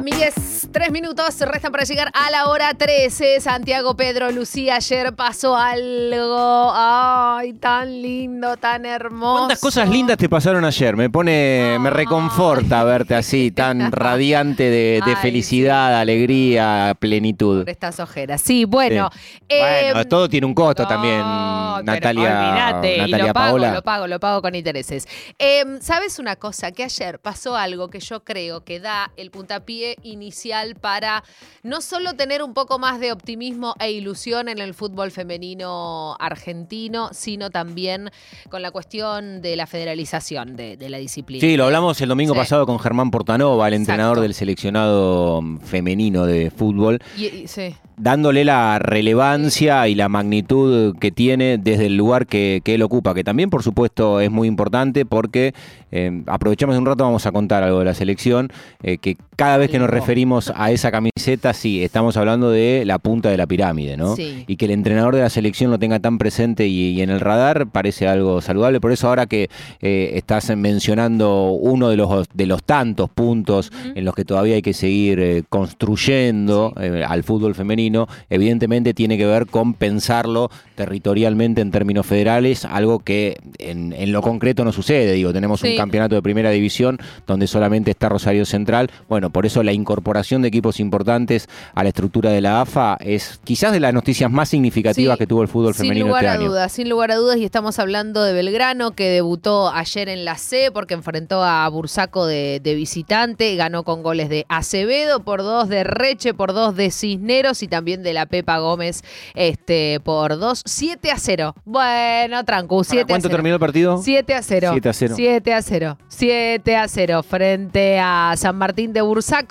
Amigues, tres minutos restan para llegar a la hora 13. Santiago, Pedro, Lucía, ayer pasó algo. Ay, tan lindo, tan hermoso. ¿Cuántas cosas lindas te pasaron ayer? Me pone, me reconforta verte así, tan radiante de, de Ay, felicidad, alegría, plenitud. Por estas ojeras. Sí, bueno. Bueno, eh, todo tiene un costo no, también, Natalia, olvídate, y Natalia lo pago, Paola. lo pago, lo pago con intereses. Eh, ¿Sabes una cosa? Que ayer pasó algo que yo creo que da el puntapié inicial para no solo tener un poco más de optimismo e ilusión en el fútbol femenino argentino, sino también con la cuestión de la federalización de, de la disciplina. Sí, lo hablamos el domingo Sí. pasado con Germán Portanova, el entrenador del seleccionado femenino de fútbol, Y- y- sí. dándole la relevancia y la magnitud que tiene desde el lugar que, que él ocupa, que también por supuesto es muy importante porque eh, aprovechamos un rato, vamos a contar algo de la selección, eh, que cada vez que nos referimos a esa camiseta, sí, estamos hablando de la punta de la pirámide, ¿no? Sí. Y que el entrenador de la selección lo tenga tan presente y, y en el radar parece algo saludable, por eso ahora que eh, estás mencionando uno de los, de los tantos puntos en los que todavía hay que seguir eh, construyendo eh, al fútbol femenino, evidentemente tiene que ver con pensarlo territorialmente en términos federales, algo que en, en lo concreto no sucede. Digo, tenemos Sí. un campeonato de primera división donde solamente está Rosario Central. Bueno, por eso la incorporación de equipos importantes a la estructura de la AFA es quizás de las noticias más significativas Sí, que tuvo el fútbol sin femenino lugar este a año. dudas, sin lugar a dudas, y estamos hablando de Belgrano, que debutó ayer en la C porque enfrentó a Bursaco de, de visitante, ganó con goles de Acevedo por dos, de Reche por dos, de Cisneros y también de la Pepa Gómez este, por dos, 7 a 0. Bueno, tranco, 7 a 0. ¿Cuánto terminó el partido? 7 a 0. 7 a 0. 7 a 0. 7 a 0 frente a San Martín de Bursaco.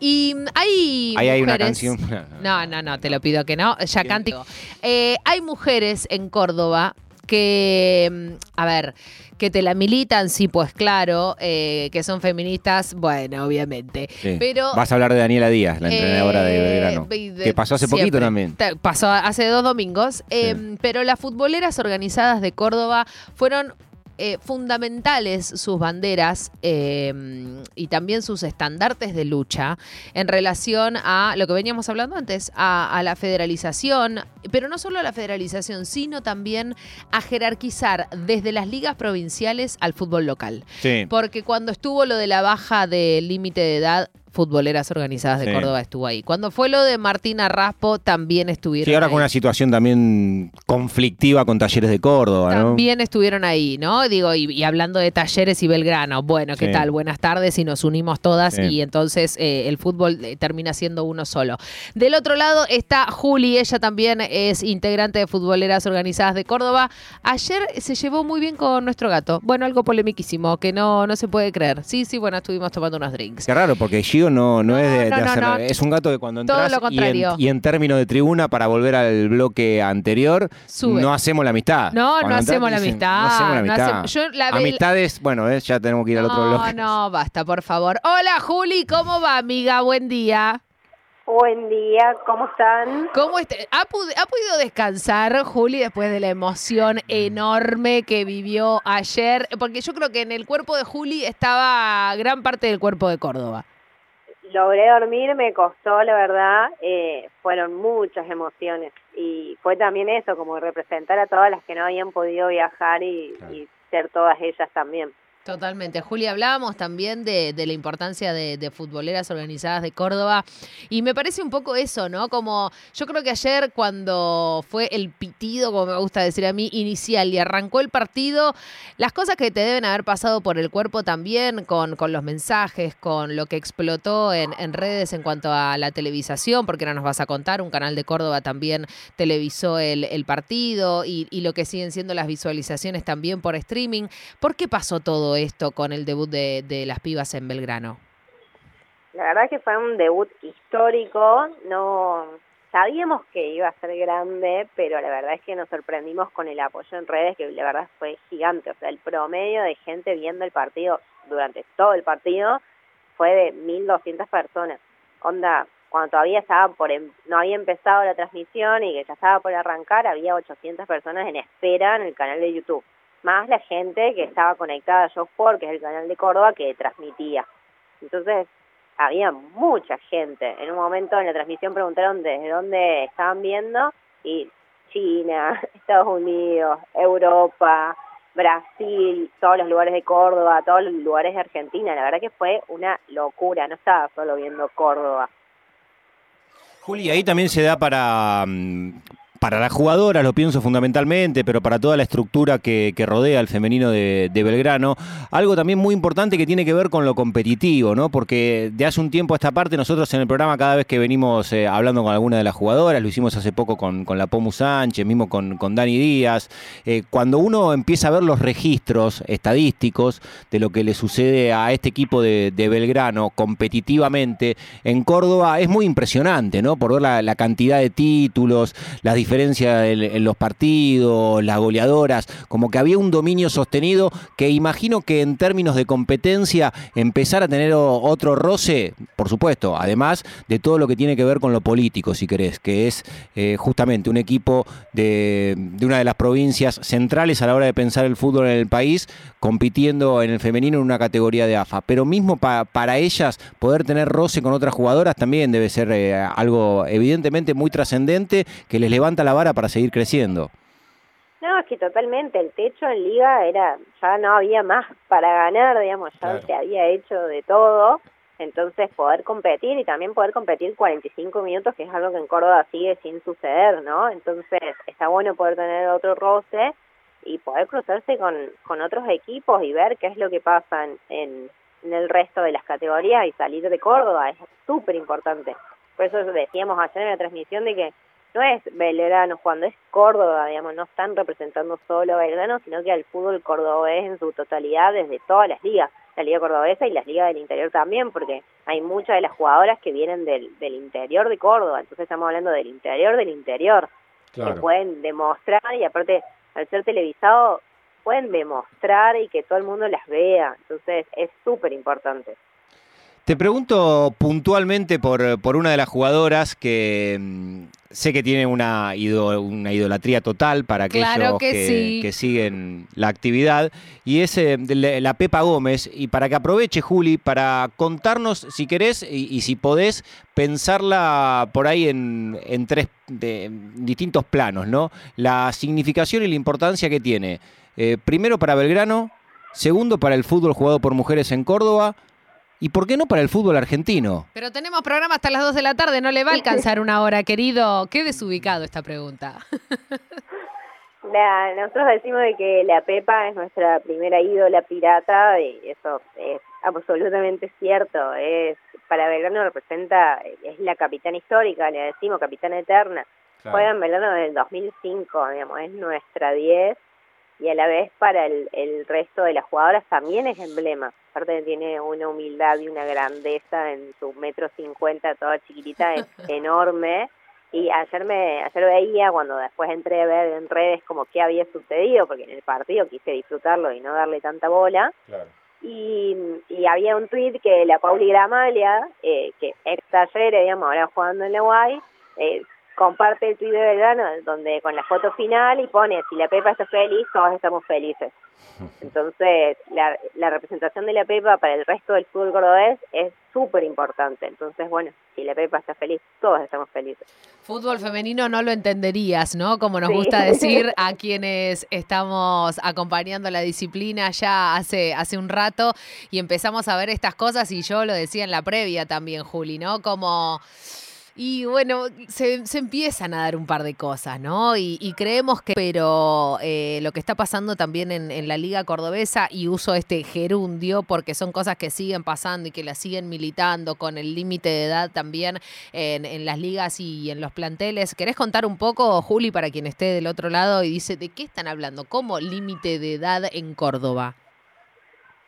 Y mm, hay. Ahí hay una mujeres- canción. No, no, no, te lo pido que no. Ya canto. Eh, hay mujeres en Córdoba que, mm, a ver, que te la militan, sí, pues claro, eh, que son feministas, bueno, obviamente. Sí. Pero Vas a hablar de Daniela Díaz, la entrenadora de eh, Belgrano. Que pasó hace poquito también. Ta- Pasó hace dos domingos. eh, pero las futboleras organizadas de Córdoba fueron eh, fundamentales sus banderas eh, y también sus estandartes de lucha en relación a lo que veníamos hablando antes, a, a la federalización, pero no solo a la federalización, sino también a jerarquizar desde las ligas provinciales al fútbol local. Sí. Porque cuando estuvo lo de la baja del límite de edad, futboleras organizadas de Sí. Córdoba estuvo ahí. Cuando fue lo de Martina Raspo, también estuvieron Sí, ahora ahí. con una situación también conflictiva con Talleres de Córdoba, ¿no? También estuvieron ahí, ¿no? Digo, y, y hablando de talleres y Belgrano, bueno, ¿qué Sí. tal? Buenas tardes y nos unimos todas y entonces eh, el fútbol eh, termina siendo uno solo. Del otro lado está Juli, ella también es integrante de Futboleras Organizadas de Córdoba. Ayer se llevó muy bien con nuestro gato. Bueno, algo polemiquísimo, que no, no se puede creer. Sí, sí, bueno, estuvimos tomando unos drinks. Qué raro, porque Gio no, no, No, es de, no, de no, hacer. no. Es un gato que cuando Todo entras y, en, contrario. y en términos de tribuna, para volver al bloque anterior, Sube. no hacemos la amistad. No, no hacemos dicen, amistad. No hacemos la no amistad. hacemos- yo la ve- Amistades, bueno, eh, ya tenemos que ir al otro No, bloque. no, basta, por favor. Hola, Juli, ¿cómo va, amiga? Buen día. Buen día, ¿cómo están? ¿Cómo está? ¿Ha, pud- ha podido descansar, Juli, después de la emoción enorme que vivió ayer? Porque yo creo que en el cuerpo de Juli estaba gran parte del cuerpo de Córdoba. Logré dormir, me costó, la verdad, eh, fueron muchas emociones y fue también eso, como representar a todas las que no habían podido viajar y, Claro. y ser todas ellas también. Totalmente. Juli, hablábamos también de, la importancia de, futboleras organizadas de Córdoba y me parece un poco eso, ¿no? Como yo creo que ayer cuando fue el pitido, como me gusta decir a mí, inicial y arrancó el partido, las cosas que te deben haber pasado por el cuerpo también con, con los mensajes, con lo que explotó en, redes en cuanto a la televisación, porque ahora nos vas a contar, un canal de Córdoba también televisó el, el partido y, y lo que siguen siendo las visualizaciones también por streaming. ¿Por qué pasó todo esto con el debut de, las pibas en Belgrano? La verdad que fue un debut histórico, no sabíamos que iba a ser grande, pero la verdad es que nos sorprendimos con el apoyo en redes, que la verdad fue gigante, o sea, el promedio de gente viendo el partido durante todo el partido fue de 1.200 personas. Onda, cuando todavía estaba por em- no había empezado la transmisión y que ya estaba por arrancar, había 800 personas en espera en el canal de YouTube, más la gente que estaba conectada a Sport, que es el canal de Córdoba, que transmitía. Entonces, había mucha gente. En un momento en la transmisión preguntaron desde dónde estaban viendo y China, Estados Unidos, Europa, Brasil, todos los lugares de Córdoba, todos los lugares de Argentina. La verdad que fue una locura, no estaba solo viendo Córdoba. Juli, ahí también se da para, mm, para las jugadoras, lo pienso fundamentalmente, pero para toda la estructura que, rodea al femenino de, Belgrano, algo también muy importante que tiene que ver con lo competitivo, ¿no? Porque de hace un tiempo a esta parte, nosotros en el programa, cada vez que venimos eh, hablando con alguna de las jugadoras, lo hicimos hace poco con, la Pomu Sánchez, mismo con, con Dani Díaz, eh, cuando uno empieza a ver los registros estadísticos de lo que le sucede a este equipo de, Belgrano competitivamente en Córdoba, es muy impresionante, ¿no? Por ver la, la cantidad de títulos, las diferencias diferencia en, los partidos, las goleadoras, como que había un dominio sostenido que imagino que en términos de competencia empezar a tener otro roce, por supuesto, además de todo lo que tiene que ver con lo político, si querés, que es eh, justamente un equipo de, una de las provincias centrales a la hora de pensar el fútbol en el país, compitiendo en el femenino en una categoría de AFA. Pero mismo para ellas poder tener roce con otras jugadoras también debe ser eh, algo evidentemente muy trascendente que les levanta la vara para seguir creciendo. No, es que totalmente, el techo en liga era, ya no había más para ganar, digamos, ya se había hecho de todo, entonces poder competir y también poder competir 45 minutos, que es algo que en Córdoba sigue sin suceder, ¿no? Entonces está bueno poder tener otro roce y poder cruzarse con, con otros equipos y ver qué es lo que pasa en, en el resto de las categorías y salir de Córdoba, es súper importante. Por eso decíamos ayer en la transmisión de que no es Belgrano cuando es Córdoba, digamos, no están representando solo a Belgrano, sino que al fútbol cordobés en su totalidad desde todas las ligas, la liga cordobesa y las ligas del interior también, porque hay muchas de las jugadoras que vienen del, del interior de Córdoba, entonces estamos hablando del interior del interior, que pueden demostrar y aparte al ser televisado pueden demostrar y que todo el mundo las vea, entonces es súper importante. Te pregunto puntualmente por, por una de las jugadoras que mm, sé que tiene una, una idolatría total para aquellos que, siguen la actividad, y es eh, la Pepa Gómez. Y para que aproveche, Juli, para contarnos, si querés y, si podés, pensarla por ahí en, en tres distintos planos, ¿no? La significación y la importancia que tiene. Eh, primero para Belgrano, segundo para el fútbol jugado por mujeres en Córdoba ¿Y por qué no para el fútbol argentino? Pero tenemos programa hasta las 2 de la tarde, no le va a alcanzar una hora, querido. Qué desubicado esta pregunta. nosotros decimos de que la Pepa es nuestra primera ídola pirata y eso es absolutamente cierto. Es para Belgrano representa, es la capitana histórica, le decimos capitana eterna. Juega en Belgrano desde el 2005, digamos, es nuestra 10 y a la vez para el, el resto de las jugadoras también es emblema. Aparte tiene una humildad y una grandeza en su metro cincuenta, toda chiquitita, es enorme. Y ayer me ayer veía cuando después entré a ver en redes como qué había sucedido, porque en el partido quise disfrutarlo y no darle tanta bola. Y, y había un tweet que la Pauli Gramalia, eh, que ex talleres, digamos, ahora jugando en la UAI, eh, comparte el tweet de Belgrano donde con la foto final y pone si la Pepa está feliz, todos estamos felices. Entonces, la, la representación de la Pepa para el resto del fútbol cordobés es súper importante. Entonces, bueno, si la Pepa está feliz, todos estamos felices. Fútbol femenino no lo entenderías, ¿no? Como nos gusta decir a quienes estamos acompañando la disciplina ya hace, hace un rato y empezamos a ver estas cosas y yo lo decía en la previa también, Juli, ¿no? Como y bueno, se, empiezan a dar un par de cosas, ¿no? Y, creemos que, pero eh, lo que está pasando también en, la Liga Cordobesa, y uso este gerundio porque son cosas que siguen pasando y que la siguen militando con el límite de edad también en, en, las ligas y en los planteles. ¿Querés contar un poco, Juli, para quien esté del otro lado y dice, ¿de qué están hablando? ¿Cómo límite de edad en Córdoba?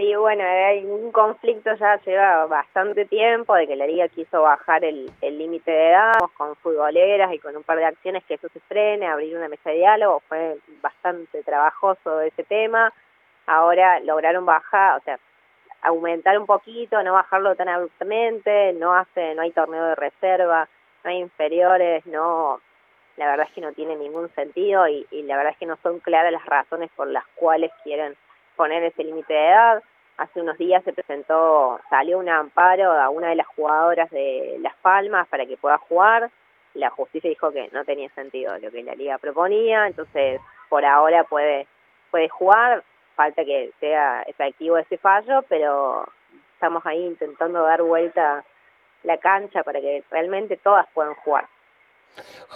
Sí, bueno, hay un conflicto ya lleva bastante tiempo de que la liga quiso bajar el límite de edad con futboleras y con un par de acciones que eso se frene, abrir una mesa de diálogo, fue bastante trabajoso ese tema. Ahora lograron bajar, o sea, aumentar un poquito, no bajarlo tan abruptamente, no hace, no hay torneo de reserva, no hay inferiores, no, la verdad es que no tiene ningún sentido y, y la verdad es que no son claras las razones por las cuales quieren poner ese límite de edad hace unos días se presentó, salió un amparo a una de las jugadoras de Las Palmas para que pueda jugar. La justicia dijo que no tenía sentido lo que la liga proponía, entonces por ahora puede, puede jugar, falta que sea efectivo ese fallo, pero estamos ahí intentando dar vuelta la cancha para que realmente todas puedan jugar.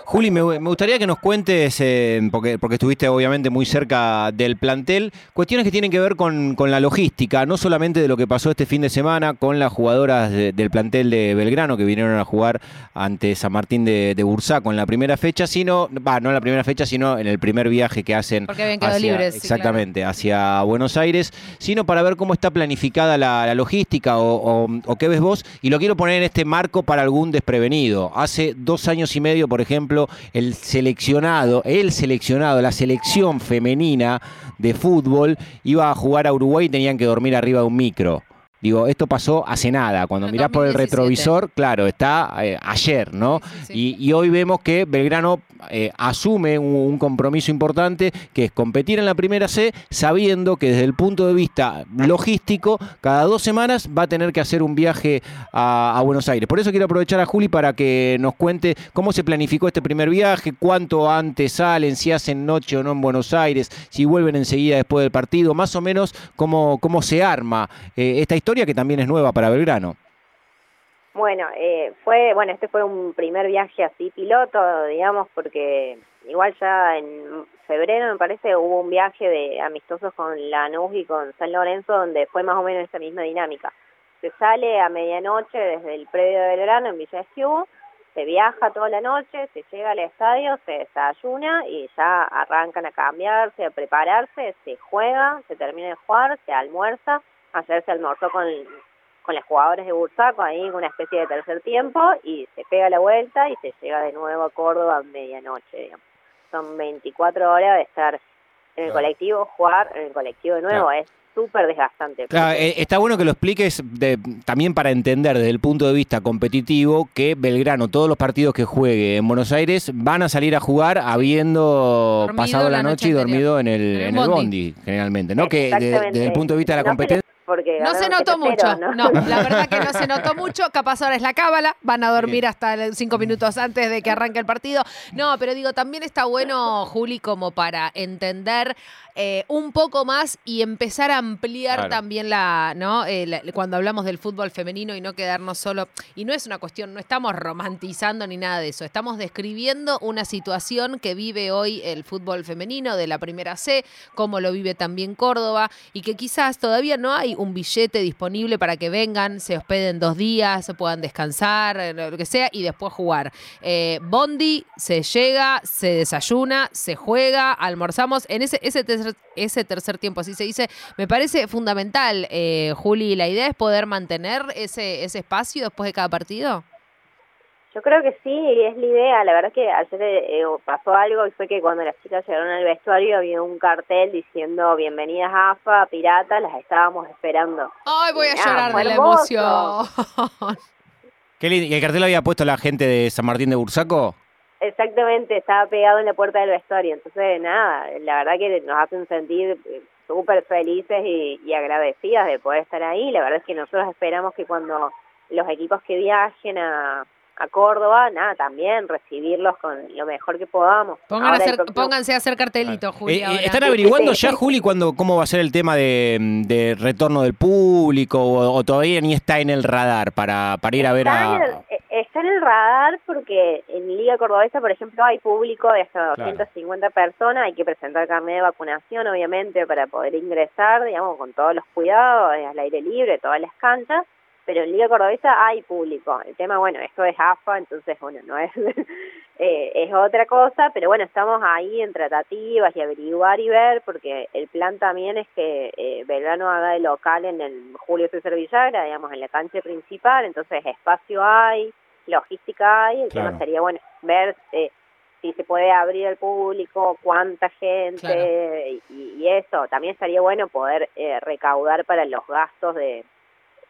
Juli, me, gustaría que nos cuentes, eh, porque, porque estuviste obviamente muy cerca del plantel, cuestiones que tienen que ver con, la logística, no solamente de lo que pasó este fin de semana con las jugadoras del plantel de Belgrano que vinieron a jugar ante San Martín de, Bursaco en la primera fecha, sino, va, no en la primera fecha, sino en el primer viaje que hacen. Exactamente, hacia Buenos Aires, sino para ver cómo está planificada la, logística o, o qué ves vos, y lo quiero poner en este marco para algún desprevenido. Hace dos años y medio, por ejemplo, el seleccionado, el seleccionado, la selección femenina de fútbol iba a jugar a Uruguay y tenían que dormir arriba de un micro. Digo, esto pasó hace nada. Cuando mirás por el retrovisor, claro, está eh, ayer, ¿no? Y, hoy vemos que Belgrano eh, asume un, compromiso importante que es competir en la primera C, sabiendo que desde el punto de vista logístico, cada dos semanas va a tener que hacer un viaje a, Buenos Aires. Por eso quiero aprovechar a Juli para que nos cuente cómo se planificó este primer viaje, cuánto antes salen, si hacen noche o no en Buenos Aires, si vuelven enseguida después del partido, más o menos cómo, cómo se arma eh, esta historia que también es nueva para Belgrano. Bueno, eh, fue, bueno, este fue un primer viaje así piloto, digamos, porque igual ya en febrero me parece hubo un viaje de amistosos con Lanús y con San Lorenzo donde fue más o menos esa misma dinámica. Se sale a medianoche desde el predio de Belgrano en Villa Esquiú, se viaja toda la noche, se llega al estadio, se desayuna y ya arrancan a cambiarse, a prepararse, se juega, se termina de jugar, se almuerza Ayer se almorzó con, con los jugadores de Bursaco, ahí una especie de tercer tiempo, y se pega la vuelta y se llega de nuevo a Córdoba a medianoche. Son 24 horas de estar en el colectivo, jugar en el colectivo de nuevo. Es súper desgastante. Eh, está bueno que lo expliques también para entender desde el punto de vista competitivo que Belgrano, todos los partidos que juegue en Buenos Aires, van a salir a jugar habiendo pasado la, noche, y dormido en el, en el, bondi. generalmente, ¿no? Que desde el punto de vista de la competencia no se notó mucho, ¿no? la verdad que no se notó mucho. Capaz ahora es la cábala, van a dormir hasta cinco minutos antes de que arranque el partido. No, pero digo, también está bueno, Juli, como para entender eh, un poco más y empezar a ampliar también la, ¿no? Eh, cuando hablamos del fútbol femenino y no quedarnos solo. Y no es una cuestión, no estamos romantizando ni nada de eso. Estamos describiendo una situación que vive hoy el fútbol femenino de la primera C, como lo vive también Córdoba, y que quizás todavía no hay un billete disponible para que vengan, se hospeden dos días, se puedan descansar, eh, lo que sea, y después jugar. Eh, Bondi se llega, se desayuna, se juega, almorzamos. En ese, ese, tercer, ese tercer tiempo, así se dice, me parece fundamental, eh, Juli. La idea es poder mantener ese, ese espacio después de cada partido. Yo creo que sí, es la idea. La verdad es que ayer eh, pasó algo y fue que cuando las chicas llegaron al vestuario había un cartel diciendo bienvenidas AFA, pirata, las estábamos esperando. Ay, voy a llorar de la emoción. Qué lindo. ¿Y el cartel lo había puesto la gente de San Martín de Bursaco? Exactamente, estaba pegado en la puerta del vestuario. Entonces, nada, la verdad que nos hacen sentir eh, súper felices y, y agradecidas de poder estar ahí. La verdad es que nosotros esperamos que cuando los equipos que viajen a a Córdoba, nada, también recibirlos con lo mejor que podamos. pónganse a hacer cartelitos, Juli. Eh, eh, ¿Están averiguando ya, Juli, cuándo, cómo va a ser el tema de, retorno del público o, todavía ni está en el radar para, para ir a ver a... Eh, está en el radar porque en Liga Cordobesa, por ejemplo, hay público de hasta 250 personas, hay que presentar carnet de vacunación, obviamente, para poder ingresar, digamos, con todos los cuidados, al aire libre, todas las canchas pero en Liga Cordobesa hay público. El tema, bueno, esto es AFA, entonces, bueno, no es, eh, es otra cosa, pero bueno, estamos ahí en tratativas y averiguar y ver, porque el plan también es que eh, Belgrano haga de local en el Julio César Villagra, digamos, en la cancha principal, entonces espacio hay, logística hay, el tema sería, bueno, ver... Eh, si se puede abrir al público, cuánta gente y, eso. También estaría bueno poder eh, recaudar para los gastos de,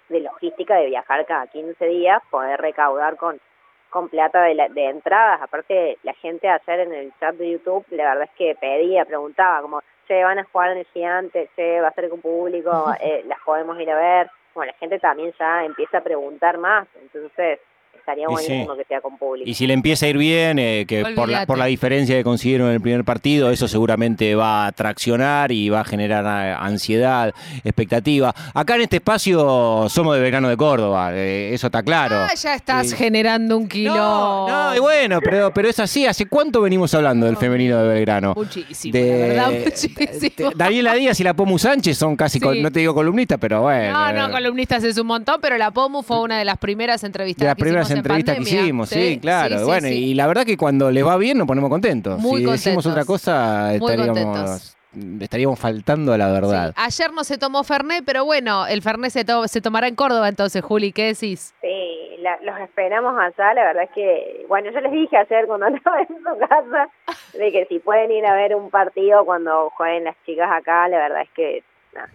de logística de viajar cada 15 días, poder recaudar con, con plata de, de entradas. Aparte, la gente ayer en el chat de YouTube, la verdad es que pedía, preguntaba, como che, van a jugar en el gigante, che, va a ser con público, eh, las podemos ir a ver. Bueno, la gente también ya empieza a preguntar más, entonces estaría Y buenísimo sí. que sea con público. Y si le empieza a ir bien, eh, que por la, por la diferencia que consiguieron en el primer partido, eso seguramente va a traccionar y va a generar eh, ansiedad, expectativa. Acá en este espacio somos de Verano de Córdoba, eh, eso está claro. Ah, ya estás Sí. generando un kilo. No, no, y bueno, pero, pero es así. ¿Hace cuánto venimos hablando del femenino de Belgrano? Muchísimo, la verdad, muchísimo. de- Daniela Díaz y la Pomu Sánchez son casi, Sí. no te digo columnistas, pero bueno. No, no, columnistas es un montón, pero la POMU fue una de las primeras entrevistas de las que primeras en entrevistas que hicimos, sí, claro. sí, sí, bueno, sí. y la verdad que cuando les va bien nos ponemos contentos. Muy si decimos otra cosa, Muy estaríamos, contentos. estaríamos faltando a la verdad. Sí, Ayer no se tomó Fernet, pero bueno, el Fernet se, to- se tomará en Córdoba entonces, Juli, ¿qué decís? Sí, la- los esperamos allá, la verdad es que, bueno, yo les dije ayer cuando andaba en su casa, de que si pueden ir a ver un partido cuando jueguen las chicas acá, la verdad es que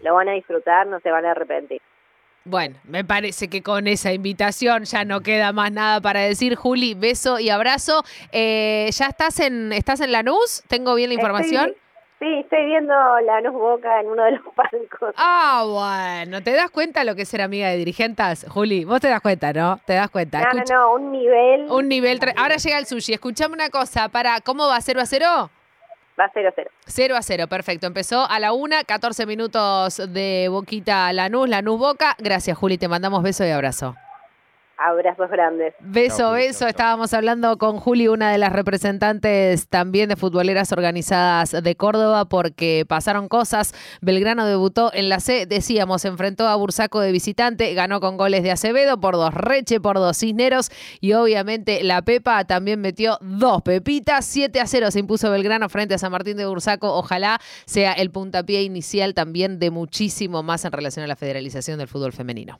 lo van a disfrutar, no se van a arrepentir. Bueno, me parece que con esa invitación ya no queda más nada para decir. Juli, beso y abrazo. Eh, ¿Ya estás en, estás en Lanús? ¿Tengo bien la información? Estoy- sí, estoy viendo la Luz Boca en uno de los palcos. Ah, bueno, ¿te das cuenta lo que es ser amiga de dirigentes, Juli? Vos te das cuenta, ¿no? Te das cuenta. no, no, Escucha- no, un nivel Un nivel... Ahora llega el sushi. Escuchame una cosa, para, ¿cómo va? ¿0 a 0? Va a 0 0. 0 a 0, perfecto. Empezó a la 1, 14 minutos de Boquita Lanús, Lanús Boca. Gracias, Juli, te mandamos beso y abrazo. Abrazos grandes. Beso, Chau, beso. chau, chau. Estábamos hablando con Juli, una de las representantes también de futboleras organizadas de Córdoba, porque pasaron cosas. Belgrano debutó en la C, decíamos, enfrentó a Bursaco de visitante, ganó con goles de Acevedo, por dos Reche, por dos Cisneros, y obviamente la Pepa también metió dos pepitas. 7 a 0 se impuso Belgrano frente a San Martín de Bursaco. Ojalá sea el puntapié inicial también de muchísimo más en relación a la federalización del fútbol femenino.